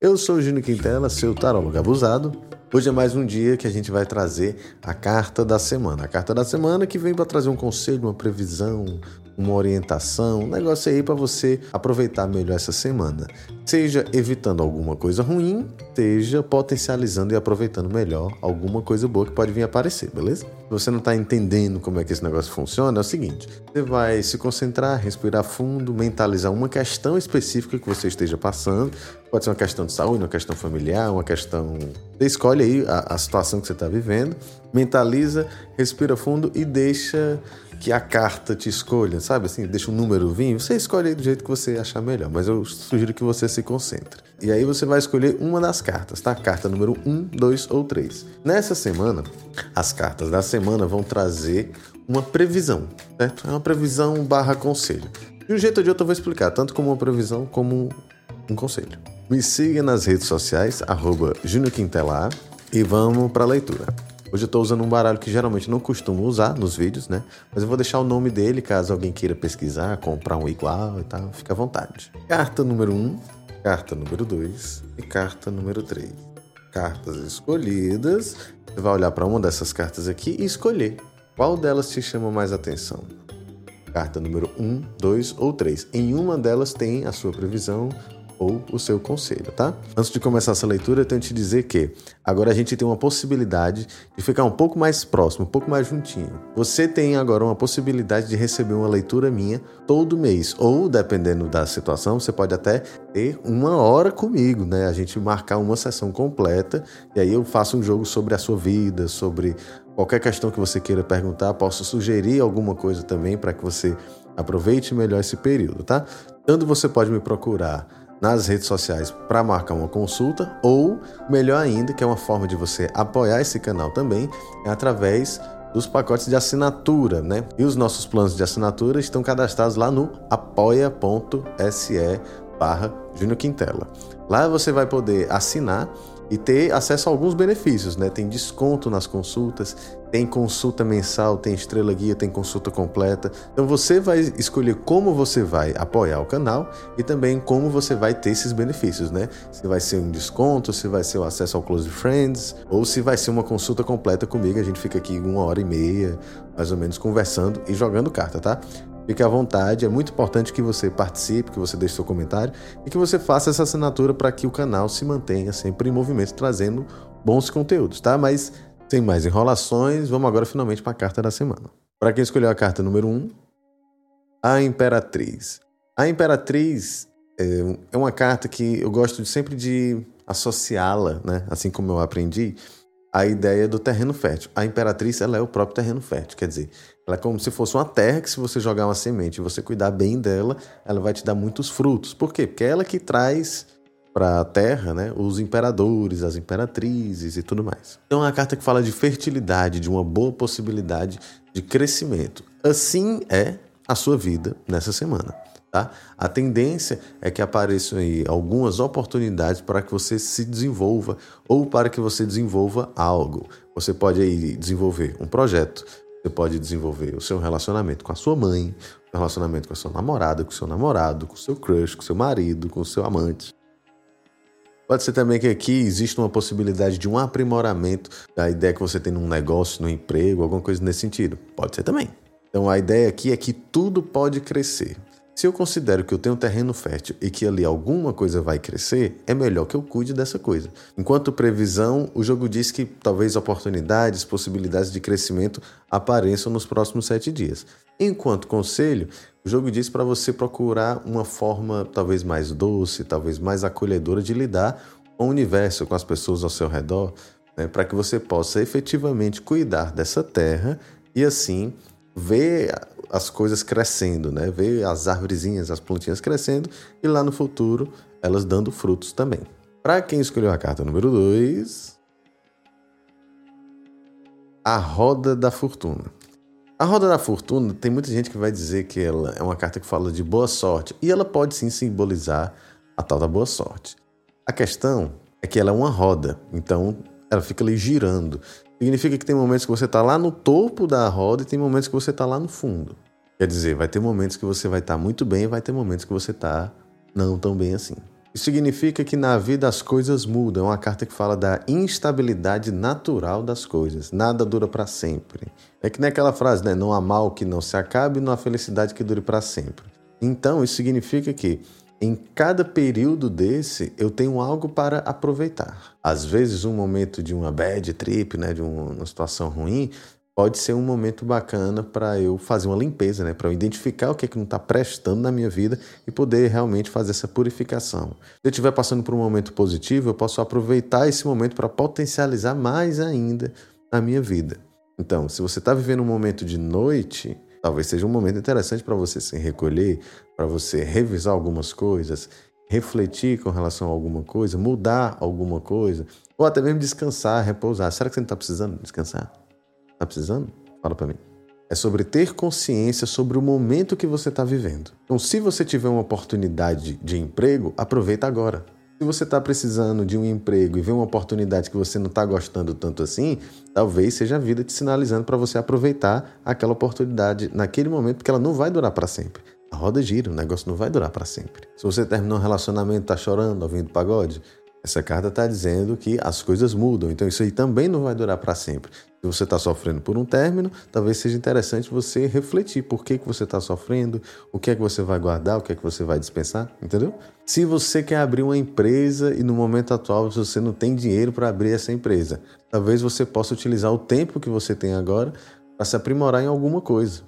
Eu sou Júnior Quintela, seu tarólogo abusado. Hoje é mais um dia que a gente vai trazer a carta da semana. A carta da semana que vem para trazer um conselho, uma previsão, uma orientação, um negócio aí para você aproveitar melhor essa semana. Seja evitando alguma coisa ruim, seja potencializando e aproveitando melhor alguma coisa boa que pode vir aparecer, beleza? Se você não está entendendo como é que esse negócio funciona, é o seguinte: você vai se concentrar, respirar fundo, mentalizar uma questão específica que você esteja passando. Pode ser uma questão de saúde, uma questão familiar, uma questão. Você escolhe aí a, a situação que você está vivendo, mentaliza, respira fundo e deixa que a carta te escolha, sabe assim, deixa um número vir, você escolhe do jeito que você achar melhor, mas eu sugiro que você se concentre. E aí você vai escolher uma das cartas, tá? Carta número 1, 2 ou 3. Nessa semana, as cartas da semana vão trazer uma previsão, certo? É uma previsão barra conselho. De um jeito ou de outro eu vou explicar, tanto como uma previsão como um conselho. Me siga nas redes sociais, arroba Quintela, e vamos para a leitura. Hoje eu estou usando um baralho que geralmente não costumo usar nos vídeos, né? Mas eu vou deixar o nome dele caso alguém queira pesquisar, comprar um igual e tal, fica à vontade. Carta número 1, um, carta número 2 e carta número 3. Cartas escolhidas. Você vai olhar para uma dessas cartas aqui e escolher qual delas te chama mais atenção. Carta número 1, 2 ou 3. Em uma delas tem a sua previsão, ou o seu conselho, tá? Antes de começar essa leitura, eu tenho que te dizer que agora a gente tem uma possibilidade de ficar um pouco mais próximo, um pouco mais juntinho. Você tem agora uma possibilidade de receber uma leitura minha todo mês, ou dependendo da situação, você pode até ter uma hora comigo, né? A gente marcar uma sessão completa e aí eu faço um jogo sobre a sua vida, sobre qualquer questão que você queira perguntar, posso sugerir alguma coisa também para que você aproveite melhor esse período, tá? Tanto você pode me procurar nas redes sociais para marcar uma consulta, ou melhor ainda, que é uma forma de você apoiar esse canal também, é através dos pacotes de assinatura, né? E os nossos planos de assinatura estão cadastrados lá no apoia.se barra Quintela. Lá você vai poder assinar e ter acesso a alguns benefícios, né? Tem desconto nas consultas, tem consulta mensal, tem estrela guia, tem consulta completa. Então você vai escolher como você vai apoiar o canal e também como você vai ter esses benefícios, né? Se vai ser um desconto, se vai ser o acesso ao Close Friends ou se vai ser uma consulta completa comigo. A gente fica aqui uma hora e meia, mais ou menos, conversando e jogando carta, tá? Fique à vontade, é muito importante que você participe, que você deixe seu comentário e que você faça essa assinatura para que o canal se mantenha sempre em movimento, trazendo bons conteúdos, tá? Mas sem mais enrolações, vamos agora finalmente para a carta da semana. Para quem escolheu a carta número 1, um, a Imperatriz. A Imperatriz é, é uma carta que eu gosto de, sempre de associá-la, né? assim como eu aprendi, à ideia do terreno fértil. A Imperatriz ela é o próprio terreno fértil, quer dizer, ela é como se fosse uma terra que, se você jogar uma semente e você cuidar bem dela, ela vai te dar muitos frutos. Por quê? Porque é ela que traz para a terra né, os imperadores, as imperatrizes e tudo mais. Então, é uma carta que fala de fertilidade, de uma boa possibilidade de crescimento. Assim é a sua vida nessa semana. Tá? A tendência é que apareçam aí algumas oportunidades para que você se desenvolva ou para que você desenvolva algo. Você pode aí desenvolver um projeto, você pode desenvolver o seu relacionamento com a sua mãe, o relacionamento com a sua namorada, com o seu namorado, com o seu crush, com o seu marido, com o seu amante. Pode ser também que aqui exista uma possibilidade de um aprimoramento da ideia que você tem num negócio, num emprego, alguma coisa nesse sentido. Pode ser também. Então a ideia aqui é que tudo pode crescer. Se eu considero que eu tenho um terreno fértil e que ali alguma coisa vai crescer, é melhor que eu cuide dessa coisa. Enquanto previsão, o jogo diz que talvez oportunidades, possibilidades de crescimento apareçam nos próximos sete dias. Enquanto conselho, o jogo diz para você procurar uma forma talvez mais doce, talvez mais acolhedora de lidar com o universo, com as pessoas ao seu redor, né, para que você possa efetivamente cuidar dessa terra e assim ver as coisas crescendo, né? Ver as árvorezinhas, as plantinhas crescendo e lá no futuro elas dando frutos também. Para quem escolheu a carta número 2, a roda da fortuna. A roda da fortuna tem muita gente que vai dizer que ela é uma carta que fala de boa sorte e ela pode sim simbolizar a tal da boa sorte. A questão é que ela é uma roda, então ela fica ali girando. Significa que tem momentos que você está lá no topo da roda e tem momentos que você está lá no fundo. Quer dizer, vai ter momentos que você vai estar tá muito bem e vai ter momentos que você está não tão bem assim. Isso significa que na vida as coisas mudam. É uma carta que fala da instabilidade natural das coisas. Nada dura para sempre. É que nem aquela frase, né? Não há mal que não se acabe, não há felicidade que dure para sempre. Então, isso significa que em cada período desse eu tenho algo para aproveitar. Às vezes, um momento de uma bad trip, né, de uma situação ruim, pode ser um momento bacana para eu fazer uma limpeza, né? para eu identificar o que é que não está prestando na minha vida e poder realmente fazer essa purificação. Se eu estiver passando por um momento positivo, eu posso aproveitar esse momento para potencializar mais ainda a minha vida. Então, se você está vivendo um momento de noite, talvez seja um momento interessante para você se recolher, para você revisar algumas coisas, refletir com relação a alguma coisa, mudar alguma coisa, ou até mesmo descansar, repousar. Será que você não está precisando descansar? Tá precisando? Fala para mim. É sobre ter consciência sobre o momento que você está vivendo. Então, se você tiver uma oportunidade de emprego, aproveita agora. Se você está precisando de um emprego e vê uma oportunidade que você não está gostando tanto assim, talvez seja a vida te sinalizando para você aproveitar aquela oportunidade naquele momento, porque ela não vai durar para sempre. A roda gira, o negócio não vai durar para sempre. Se você terminou um relacionamento, está chorando, ouvindo pagode, essa carta está dizendo que as coisas mudam, então isso aí também não vai durar para sempre. Se você está sofrendo por um término, talvez seja interessante você refletir por que, que você está sofrendo, o que é que você vai guardar, o que é que você vai dispensar, entendeu? Se você quer abrir uma empresa e no momento atual você não tem dinheiro para abrir essa empresa, talvez você possa utilizar o tempo que você tem agora para se aprimorar em alguma coisa.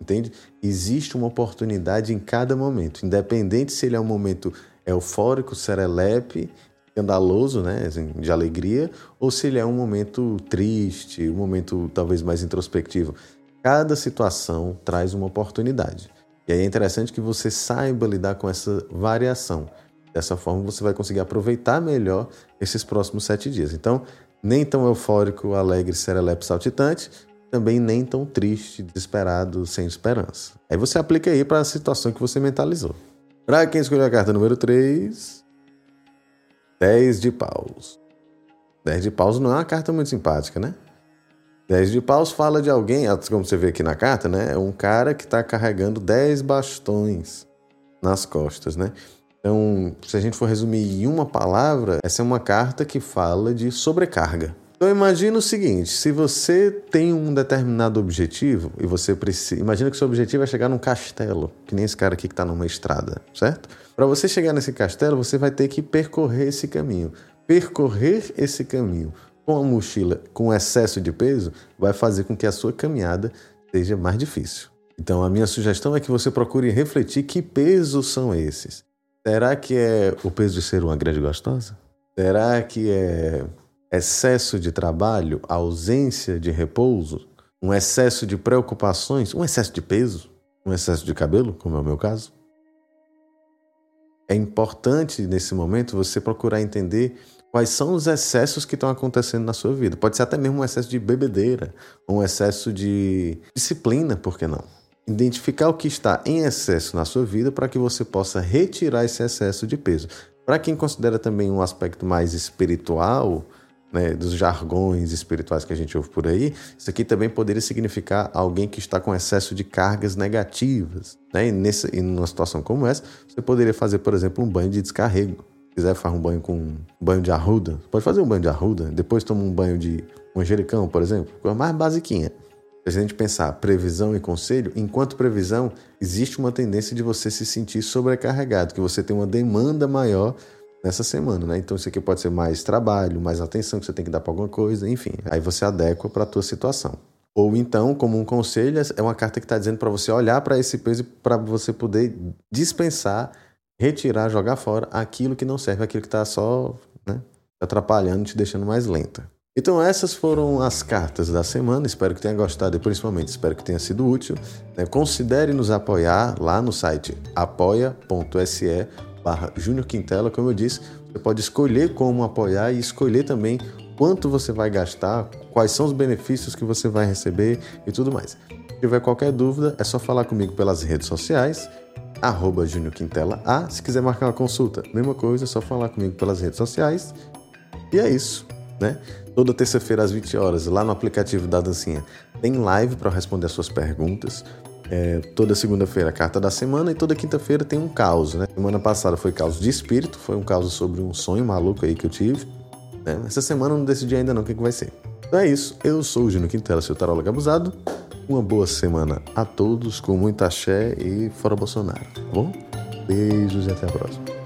Entende? Existe uma oportunidade em cada momento, independente se ele é um momento eufórico, serelepe escandaloso, né, assim, de alegria, ou se ele é um momento triste, um momento talvez mais introspectivo. Cada situação traz uma oportunidade. E aí é interessante que você saiba lidar com essa variação. Dessa forma você vai conseguir aproveitar melhor esses próximos sete dias. Então, nem tão eufórico, alegre, serelepe, saltitante, também nem tão triste, desesperado, sem esperança. Aí você aplica aí para a situação que você mentalizou. Para quem escolheu a carta número 3, 10 de paus. 10 de paus não é uma carta muito simpática, né? 10 de paus fala de alguém, como você vê aqui na carta, né? É um cara que está carregando 10 bastões nas costas, né? Então, se a gente for resumir em uma palavra, essa é uma carta que fala de sobrecarga. Então imagina o seguinte, se você tem um determinado objetivo e você precisa, imagina que seu objetivo é chegar num castelo, que nem esse cara aqui que está numa estrada, certo? Para você chegar nesse castelo, você vai ter que percorrer esse caminho. Percorrer esse caminho com a mochila com excesso de peso vai fazer com que a sua caminhada seja mais difícil. Então a minha sugestão é que você procure refletir que pesos são esses. Será que é o peso de ser uma grande gostosa? Será que é excesso de trabalho, ausência de repouso, um excesso de preocupações, um excesso de peso, um excesso de cabelo, como é o meu caso. É importante nesse momento você procurar entender quais são os excessos que estão acontecendo na sua vida. Pode ser até mesmo um excesso de bebedeira, um excesso de disciplina, por que não? Identificar o que está em excesso na sua vida para que você possa retirar esse excesso de peso. Para quem considera também um aspecto mais espiritual, né, dos jargões espirituais que a gente ouve por aí, isso aqui também poderia significar alguém que está com excesso de cargas negativas. Né? E, nessa, e numa situação como essa, você poderia fazer, por exemplo, um banho de descarrego. Se quiser fazer um banho com um banho de arruda, pode fazer um banho de arruda, depois toma um banho de manjericão, por exemplo, coisa mais basiquinha. Se a gente pensar previsão e conselho, enquanto previsão, existe uma tendência de você se sentir sobrecarregado, que você tem uma demanda maior nessa semana, né? Então isso aqui pode ser mais trabalho, mais atenção que você tem que dar para alguma coisa, enfim. Aí você adequa para a tua situação. Ou então, como um conselho, é uma carta que está dizendo para você olhar para esse peso para você poder dispensar, retirar, jogar fora aquilo que não serve, aquilo que está só né, atrapalhando, te deixando mais lenta. Então essas foram as cartas da semana, espero que tenha gostado e principalmente espero que tenha sido útil. Né? Considere nos apoiar lá no site apoia.se barra Júnior Quintela, como eu disse, você pode escolher como apoiar e escolher também quanto você vai gastar, quais são os benefícios que você vai receber e tudo mais. Se tiver qualquer dúvida, é só falar comigo pelas redes sociais, arroba Júnior Quintela A. Se quiser marcar uma consulta, mesma coisa, é só falar comigo pelas redes sociais. E é isso, né? Toda terça-feira às 20 horas, lá no aplicativo da Dancinha, tem live para responder as suas perguntas. É, toda segunda-feira a carta da semana e toda quinta-feira tem um caos, né? Semana passada foi caos de espírito, foi um caos sobre um sonho maluco aí que eu tive. Né? Essa semana eu não decidi ainda não o que, que vai ser. Então é isso, eu sou o Gino Quintela, seu tarólogo abusado. Uma boa semana a todos, com muita axé e fora Bolsonaro, tá bom? Beijos e até a próxima.